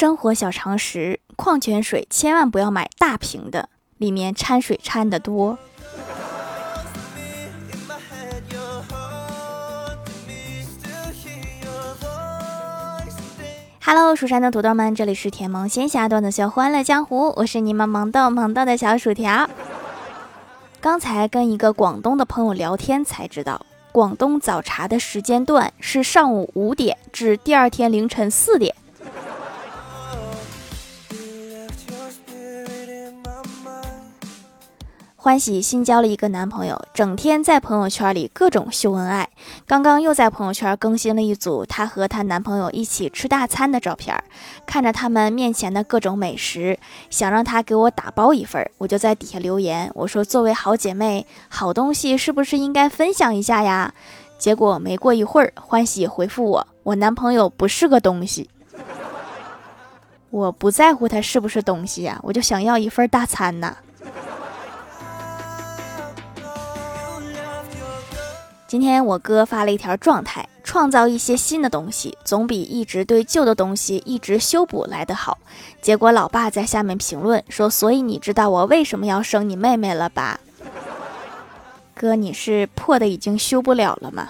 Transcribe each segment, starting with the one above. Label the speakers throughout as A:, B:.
A: 生活小常识：矿泉水千万不要买大瓶的，里面掺水掺的多。Hello，蜀山的土豆们，这里是甜萌仙侠段的秀《欢乐江湖》，我是你们萌豆萌豆的小薯条。刚才跟一个广东的朋友聊天才知道，广东早茶的时间段是上午五点至第二天凌晨四点。欢喜新交了一个男朋友，整天在朋友圈里各种秀恩爱。刚刚又在朋友圈更新了一组她和她男朋友一起吃大餐的照片，看着他们面前的各种美食，想让他给我打包一份。我就在底下留言，我说：“作为好姐妹，好东西是不是应该分享一下呀？”结果没过一会儿，欢喜回复我：“我男朋友不是个东西。”我不在乎他是不是东西呀，我就想要一份大餐呐。今天我哥发了一条状态：创造一些新的东西，总比一直对旧的东西一直修补来得好。结果老爸在下面评论说：“所以你知道我为什么要生你妹妹了吧？”哥，你是破的已经修不了了吗？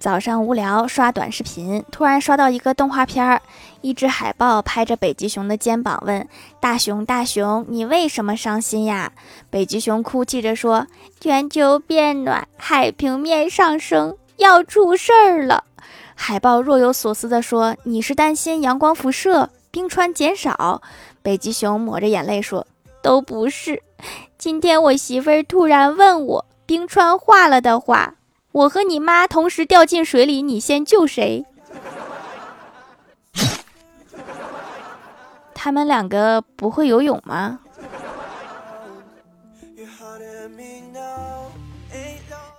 A: 早上无聊刷短视频，突然刷到一个动画片儿，一只海豹拍着北极熊的肩膀问：“大熊大熊，你为什么伤心呀？”北极熊哭泣着说：“全球变暖，海平面上升，要出事儿了。”海豹若有所思地说：“你是担心阳光辐射，冰川减少？”北极熊抹着眼泪说：“都不是，今天我媳妇儿突然问我，冰川化了的话。”我和你妈同时掉进水里，你先救谁？他们两个不会游泳吗？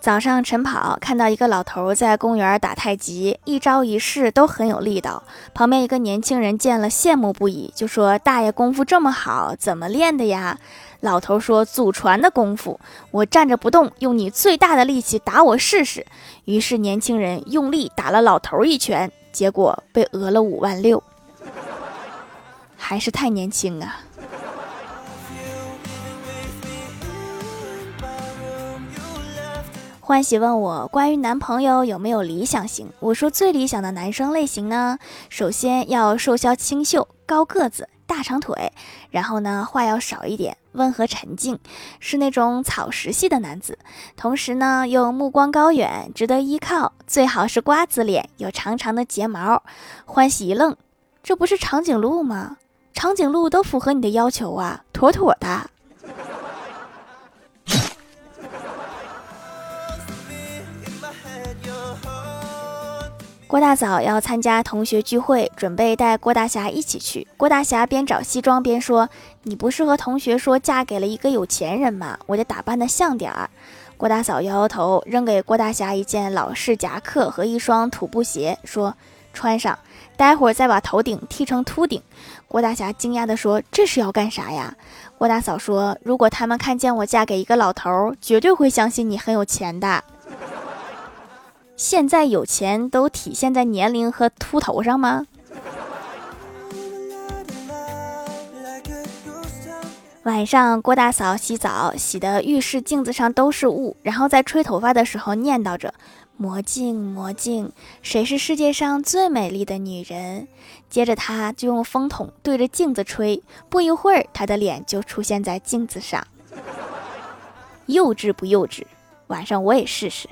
A: 早上晨跑，看到一个老头在公园打太极，一招一式都很有力道。旁边一个年轻人见了羡慕不已，就说：“大爷功夫这么好，怎么练的呀？”老头说：“祖传的功夫，我站着不动，用你最大的力气打我试试。”于是年轻人用力打了老头一拳，结果被讹了五万六，还是太年轻啊！欢喜问我关于男朋友有没有理想型，我说最理想的男生类型呢，首先要瘦削清秀，高个子。大长腿，然后呢，话要少一点，温和沉静，是那种草食系的男子。同时呢，又目光高远，值得依靠，最好是瓜子脸，有长长的睫毛。欢喜一愣，这不是长颈鹿吗？长颈鹿都符合你的要求啊，妥妥的。郭大嫂要参加同学聚会，准备带郭大侠一起去。郭大侠边找西装边说：“你不是和同学说嫁给了一个有钱人吗？我得打扮的像点儿。”郭大嫂摇摇头，扔给郭大侠一件老式夹克和一双土布鞋，说：“穿上，待会儿再把头顶剃成秃顶。”郭大侠惊讶地说：“这是要干啥呀？”郭大嫂说：“如果他们看见我嫁给一个老头，绝对会相信你很有钱的。”现在有钱都体现在年龄和秃头上吗？晚上郭大嫂洗澡，洗的浴室镜子上都是雾，然后在吹头发的时候念叨着：“魔镜魔镜，谁是世界上最美丽的女人？”接着她就用风筒对着镜子吹，不一会儿她的脸就出现在镜子上。幼稚不幼稚？晚上我也试试。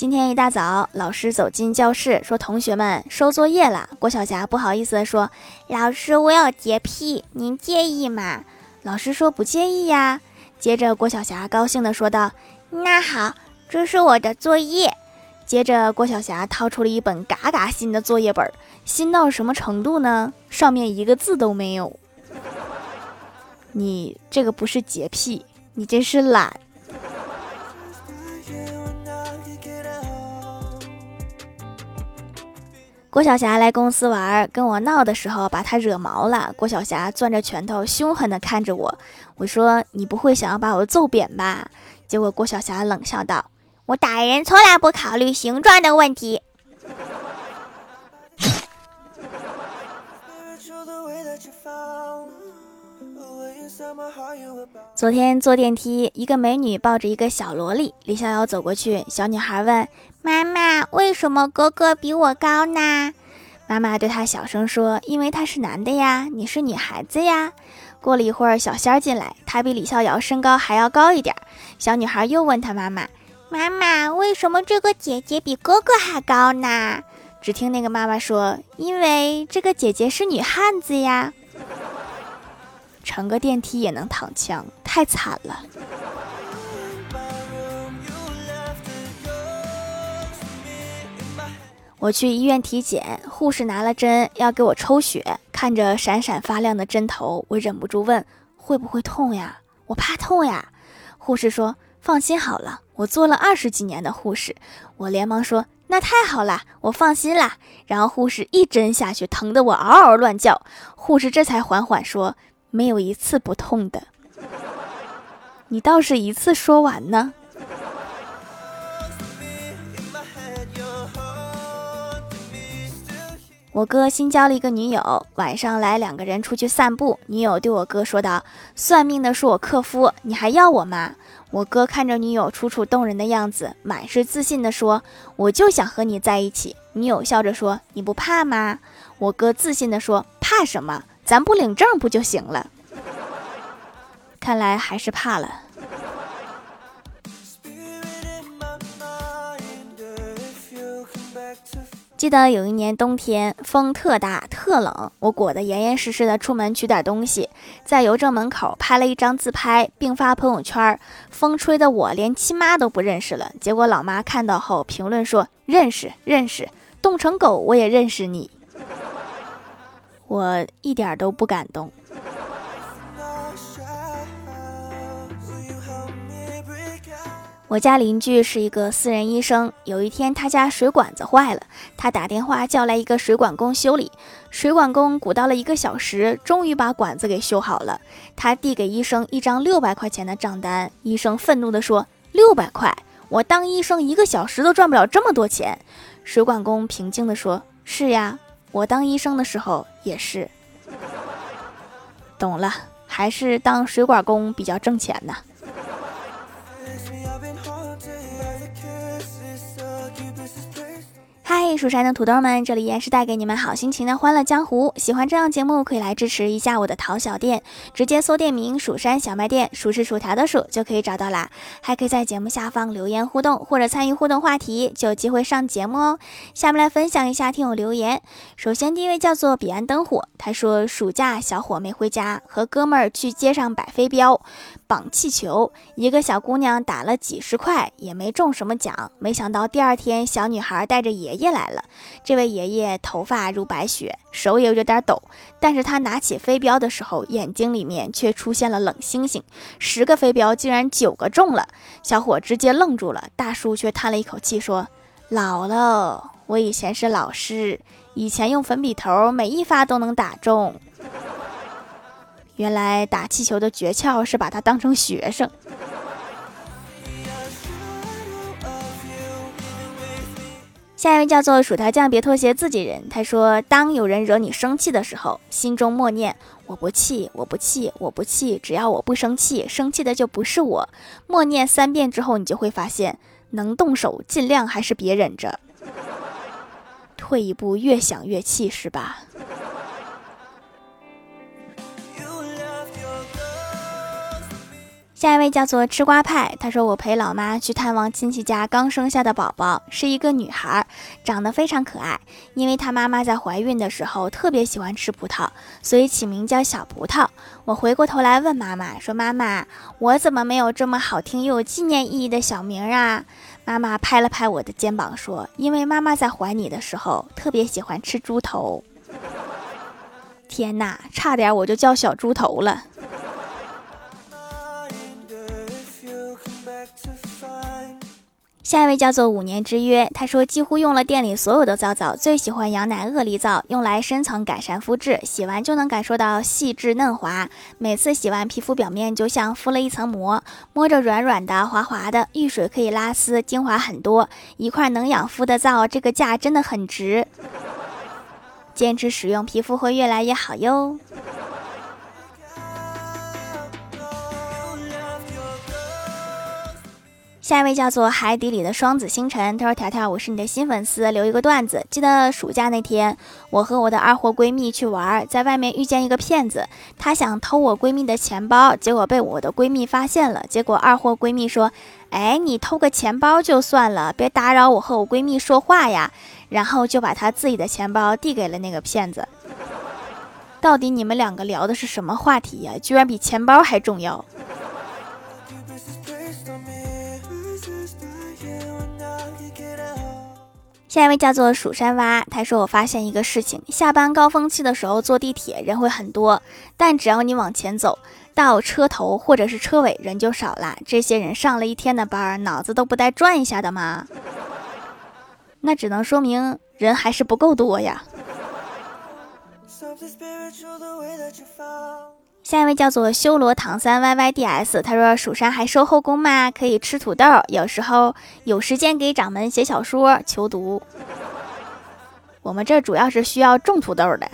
A: 今天一大早，老师走进教室，说：“同学们收作业了。”郭晓霞不好意思地说：“老师，我有洁癖，您介意吗？”老师说：“不介意呀。”接着，郭晓霞高兴地说道：“那好，这是我的作业。”接着，郭晓霞掏出了一本嘎嘎新的作业本，新到什么程度呢？上面一个字都没有。你这个不是洁癖，你这是懒。郭晓霞来公司玩，跟我闹的时候把她惹毛了。郭晓霞攥着拳头，凶狠地看着我。我说：“你不会想要把我揍扁吧？”结果郭晓霞冷笑道：“我打人从来不考虑形状的问题。”昨天坐电梯，一个美女抱着一个小萝莉，李逍遥走过去，小女孩问妈妈：“为什么哥哥比我高呢？”妈妈对她小声说：“因为他是男的呀，你是女孩子呀。”过了一会儿，小仙儿进来，他比李逍遥身高还要高一点。小女孩又问她妈妈：“妈妈，为什么这个姐姐比哥哥还高呢？”只听那个妈妈说：“因为这个姐姐是女汉子呀。”乘个电梯也能躺枪，太惨了。我去医院体检，护士拿了针要给我抽血，看着闪闪发亮的针头，我忍不住问：“会不会痛呀？”我怕痛呀。护士说：“放心好了，我做了二十几年的护士。”我连忙说：“那太好了，我放心啦。”然后护士一针下去，疼得我嗷嗷乱叫。护士这才缓缓说。没有一次不痛的，你倒是一次说完呢。我哥新交了一个女友，晚上来两个人出去散步。女友对我哥说道：“算命的是我克夫，你还要我吗？”我哥看着女友楚楚动人的样子，满是自信地说：“我就想和你在一起。”女友笑着说：“你不怕吗？”我哥自信地说：“怕什么？”咱不领证不就行了？看来还是怕了。记得有一年冬天，风特大特冷，我裹得严严实实的出门取点东西，在邮政门口拍了一张自拍，并发朋友圈。风吹的我连亲妈都不认识了。结果老妈看到后评论说：“认识认识，冻成狗我也认识你。”我一点都不感动。我家邻居是一个私人医生，有一天他家水管子坏了，他打电话叫来一个水管工修理。水管工鼓捣了一个小时，终于把管子给修好了。他递给医生一张六百块钱的账单，医生愤怒地说：“六百块，我当医生一个小时都赚不了这么多钱。”水管工平静地说：“是呀。”我当医生的时候也是，懂了，还是当水管工比较挣钱呢。蜀山的土豆们，这里依然是带给你们好心情的欢乐江湖。喜欢这样节目，可以来支持一下我的淘小店，直接搜店名“蜀山小卖店”，数是薯条的数就可以找到啦。还可以在节目下方留言互动，或者参与互动话题，就有机会上节目哦。下面来分享一下听友留言。首先第一位叫做彼岸灯火，他说暑假小伙没回家，和哥们儿去街上摆飞镖。绑气球，一个小姑娘打了几十块也没中什么奖。没想到第二天，小女孩带着爷爷来了。这位爷爷头发如白雪，手也有点抖，但是他拿起飞镖的时候，眼睛里面却出现了冷星星。十个飞镖竟然九个中了，小伙直接愣住了。大叔却叹了一口气说：“老了，我以前是老师，以前用粉笔头，每一发都能打中。”原来打气球的诀窍是把他当成学生。下一位叫做薯条酱，别拖鞋，自己人。他说：“当有人惹你生气的时候，心中默念‘我不气，我不气，我不气’，只要我不生气，生气的就不是我。默念三遍之后，你就会发现，能动手尽量还是别忍着。退一步，越想越气，是吧？”下一位叫做吃瓜派，他说我陪老妈去探望亲戚家刚生下的宝宝，是一个女孩，长得非常可爱。因为她妈妈在怀孕的时候特别喜欢吃葡萄，所以起名叫小葡萄。我回过头来问妈妈说：“妈妈，我怎么没有这么好听又有纪念意义的小名啊？”妈妈拍了拍我的肩膀说：“因为妈妈在怀你的时候特别喜欢吃猪头。”天哪，差点我就叫小猪头了。下一位叫做五年之约，他说几乎用了店里所有的皂皂，最喜欢羊奶鳄梨皂，用来深层改善肤质，洗完就能感受到细致嫩滑，每次洗完皮肤表面就像敷了一层膜，摸着软软的、滑滑的，遇水可以拉丝，精华很多，一块能养肤的皂，这个价真的很值，坚持使用，皮肤会越来越好哟。下一位叫做海底里的双子星辰，他说：“条条，我是你的新粉丝，留一个段子。记得暑假那天，我和我的二货闺蜜去玩，在外面遇见一个骗子，他想偷我闺蜜的钱包，结果被我的闺蜜发现了。结果二货闺蜜说：‘哎，你偷个钱包就算了，别打扰我和我闺蜜说话呀。’然后就把他自己的钱包递给了那个骗子。到底你们两个聊的是什么话题呀？居然比钱包还重要。”下一位叫做蜀山蛙，他说：“我发现一个事情，下班高峰期的时候坐地铁人会很多，但只要你往前走到车头或者是车尾，人就少了。这些人上了一天的班，脑子都不带转一下的吗？那只能说明人还是不够多呀。”下一位叫做修罗唐三 Y Y D S，他说：“蜀山还收后宫吗？可以吃土豆，有时候有时间给掌门写小说求读。我们这主要是需要种土豆的。”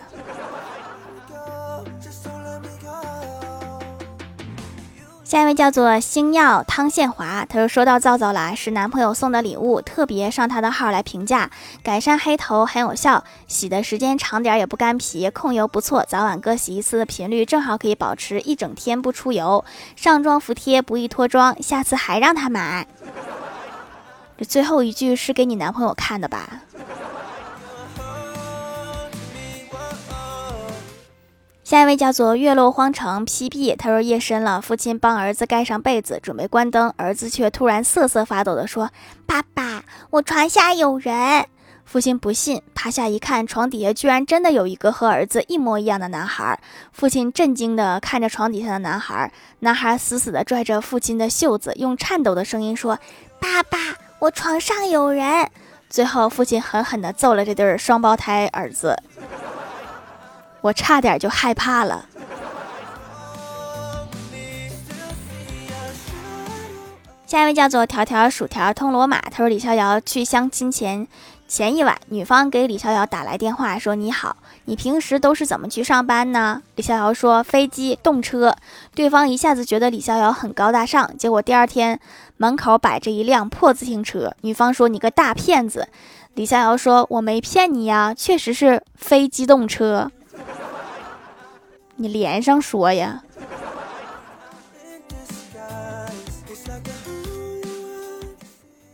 A: 下一位叫做星耀汤宪华，他说收到皂皂了，是男朋友送的礼物，特别上他的号来评价，改善黑头很有效，洗的时间长点也不干皮，控油不错，早晚各洗一次的频率正好可以保持一整天不出油，上妆服帖不易脱妆，下次还让他买。这最后一句是给你男朋友看的吧？下一位叫做月落荒城 P P，他说夜深了，父亲帮儿子盖上被子，准备关灯，儿子却突然瑟瑟发抖地说：“爸爸，我床下有人。”父亲不信，趴下一看，床底下居然真的有一个和儿子一模一样的男孩。父亲震惊地看着床底下的男孩，男孩死死地拽着父亲的袖子，用颤抖的声音说：“爸爸，我床上有人。”最后，父亲狠狠地揍了这对双胞胎儿子。我差点就害怕了。下一位叫做条条薯条通罗马，他说李逍遥去相亲前前一晚，女方给李逍遥打来电话说：“你好，你平时都是怎么去上班呢？”李逍遥说：“飞机、动车。”对方一下子觉得李逍遥很高大上，结果第二天门口摆着一辆破自行车。女方说：“你个大骗子！”李逍遥说：“我没骗你呀，确实是非机动车。”你连上说呀！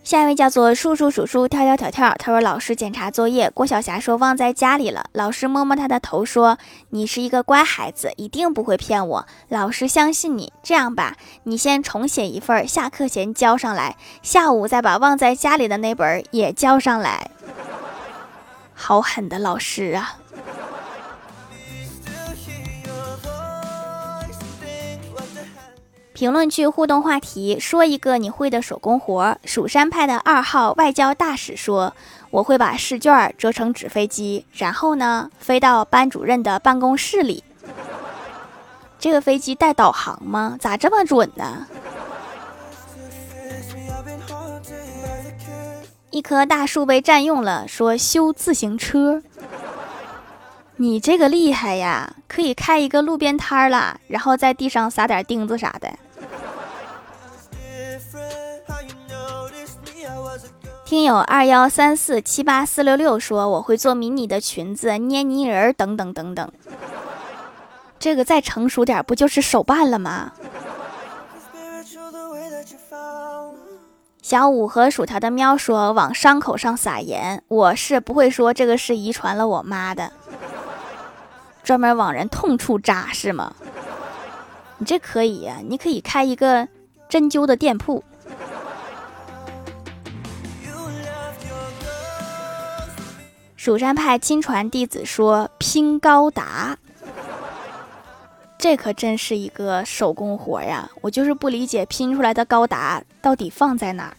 A: 下一位叫做叔叔数数跳跳跳跳，他说老师检查作业，郭晓霞说忘在家里了。老师摸摸他的头说：“你是一个乖孩子，一定不会骗我，老师相信你。这样吧，你先重写一份，下课前交上来，下午再把忘在家里的那本也交上来。”好狠的老师啊！评论区互动话题：说一个你会的手工活。蜀山派的二号外交大使说：“我会把试卷折成纸飞机，然后呢，飞到班主任的办公室里。这个飞机带导航吗？咋这么准呢？”一棵大树被占用了，说修自行车。你这个厉害呀，可以开一个路边摊儿了，然后在地上撒点钉子啥的。听友二幺三四七八四六六说，我会做迷你的裙子、捏泥人儿等等等等。这个再成熟点，不就是手办了吗？小五和薯条的喵说，往伤口上撒盐。我是不会说这个是遗传了我妈的。专门往人痛处扎是吗？你这可以呀，你可以开一个针灸的店铺。蜀山派亲传弟子说拼高达，这可真是一个手工活呀！我就是不理解拼出来的高达到底放在哪儿。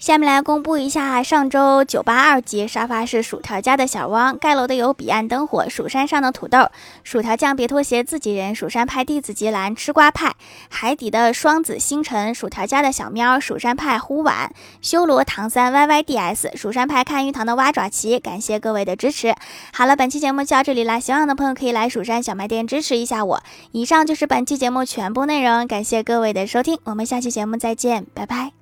A: 下面来公布一下上周九八二级沙发是薯条家的小汪，盖楼的有彼岸灯火、蜀山上的土豆、薯条酱别拖鞋、自己人、蜀山派弟子吉兰、吃瓜派、海底的双子星辰、薯条家的小喵、蜀山派胡婉、修罗唐三 Y Y D S、蜀山派看鱼塘的蛙爪奇，感谢各位的支持。好了，本期节目就到这里啦，喜欢的朋友可以来蜀山小卖店支持一下我。以上就是本期节目全部内容，感谢各位的收听，我们下期节目再见，拜拜。